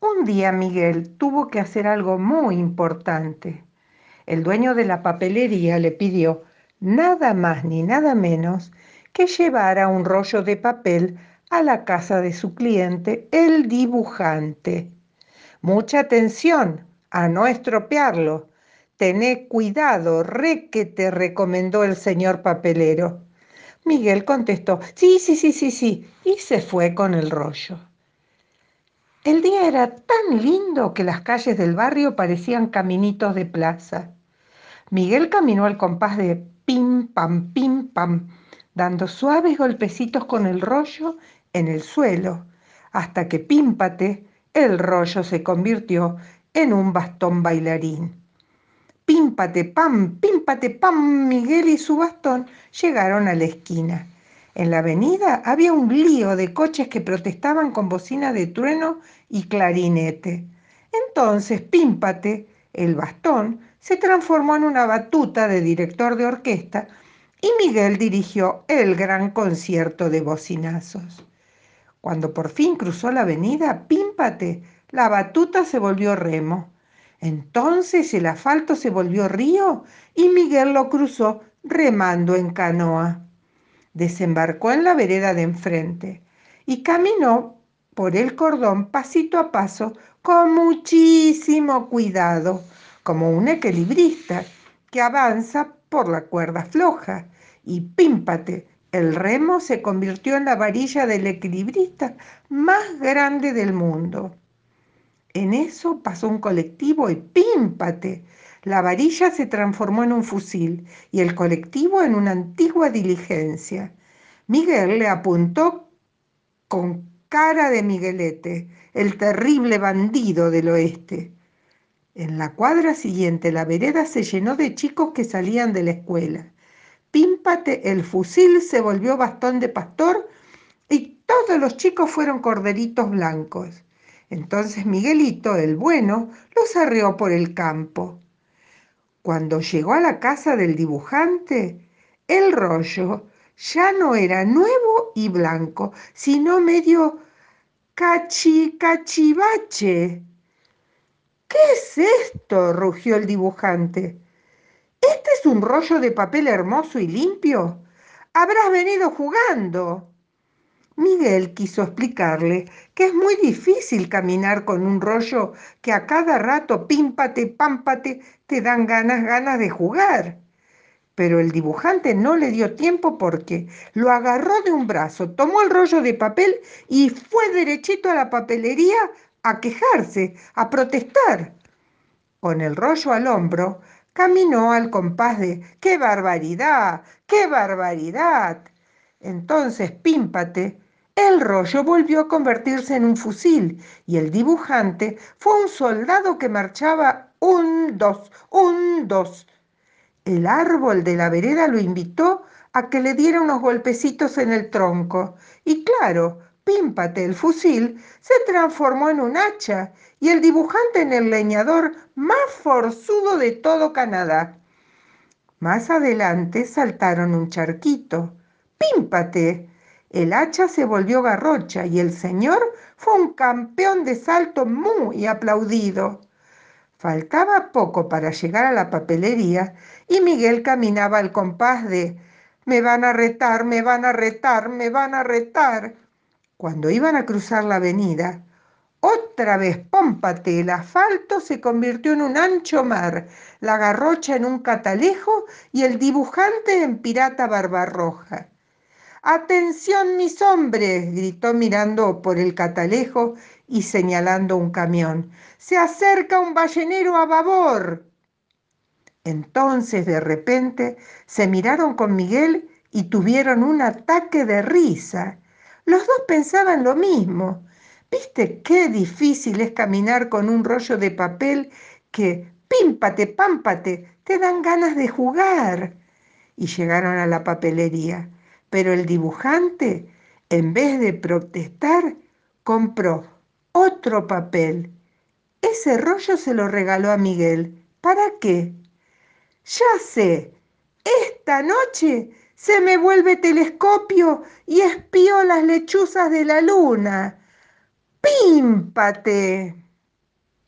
Un día Miguel tuvo que hacer algo muy importante. El dueño de la papelería le pidió nada más ni nada menos que llevara un rollo de papel a la casa de su cliente, el dibujante. Mucha atención a no estropearlo. Tené cuidado, re que te recomendó el señor papelero. Miguel contestó, sí, sí, sí, sí, sí, y se fue con el rollo. El día era tan lindo que las calles del barrio parecían caminitos de plaza. Miguel caminó al compás de pim, pam, pim, pam, dando suaves golpecitos con el rollo en el suelo, hasta que pímpate, el rollo se convirtió en un bastón bailarín. Pímpate, pam, pímpate, pam, Miguel y su bastón llegaron a la esquina. En la avenida había un lío de coches que protestaban con bocina de trueno y clarinete. Entonces, pímpate, el bastón, se transformó en una batuta de director de orquesta y Miguel dirigió el gran concierto de bocinazos. Cuando por fin cruzó la avenida, pímpate, la batuta se volvió remo. Entonces el asfalto se volvió río y Miguel lo cruzó remando en canoa. Desembarcó en la vereda de enfrente y caminó por el cordón pasito a paso con muchísimo cuidado, como un equilibrista que avanza por la cuerda floja. Y pímpate, el remo se convirtió en la varilla del equilibrista más grande del mundo. En eso pasó un colectivo y pímpate. La varilla se transformó en un fusil y el colectivo en una antigua diligencia. Miguel le apuntó con cara de Miguelete, el terrible bandido del oeste. En la cuadra siguiente la vereda se llenó de chicos que salían de la escuela. Pímpate, el fusil se volvió bastón de pastor y todos los chicos fueron corderitos blancos. Entonces Miguelito, el bueno, los arreó por el campo. Cuando llegó a la casa del dibujante, el rollo ya no era nuevo y blanco, sino medio cachi cachivache. ¿Qué es esto? rugió el dibujante. ¿Este es un rollo de papel hermoso y limpio? Habrás venido jugando. Miguel quiso explicarle que es muy difícil caminar con un rollo que a cada rato pímpate, pámpate, te dan ganas, ganas de jugar. Pero el dibujante no le dio tiempo porque lo agarró de un brazo, tomó el rollo de papel y fue derechito a la papelería a quejarse, a protestar. Con el rollo al hombro, caminó al compás de ¡qué barbaridad! ¡qué barbaridad! Entonces Pímpate el rollo volvió a convertirse en un fusil y el dibujante fue un soldado que marchaba un, dos, un, dos. El árbol de la vereda lo invitó a que le diera unos golpecitos en el tronco. Y claro, Pímpate, el fusil, se transformó en un hacha y el dibujante en el leñador más forzudo de todo Canadá. Más adelante saltaron un charquito. Pímpate, el hacha se volvió garrocha y el señor fue un campeón de salto muy aplaudido. Faltaba poco para llegar a la papelería y Miguel caminaba al compás de me van a retar, me van a retar, me van a retar. Cuando iban a cruzar la avenida, otra vez, pómpate, el asfalto se convirtió en un ancho mar, la garrocha en un catalejo y el dibujante en pirata barbarroja. Atención mis hombres, gritó mirando por el catalejo y señalando un camión. Se acerca un ballenero a babor. Entonces de repente se miraron con Miguel y tuvieron un ataque de risa. Los dos pensaban lo mismo. ¿Viste qué difícil es caminar con un rollo de papel que, pímpate, pámpate, te dan ganas de jugar? Y llegaron a la papelería. Pero el dibujante, en vez de protestar, compró otro papel. Ese rollo se lo regaló a Miguel. ¿Para qué? Ya sé, esta noche se me vuelve telescopio y espío las lechuzas de la luna. ¡Pímpate!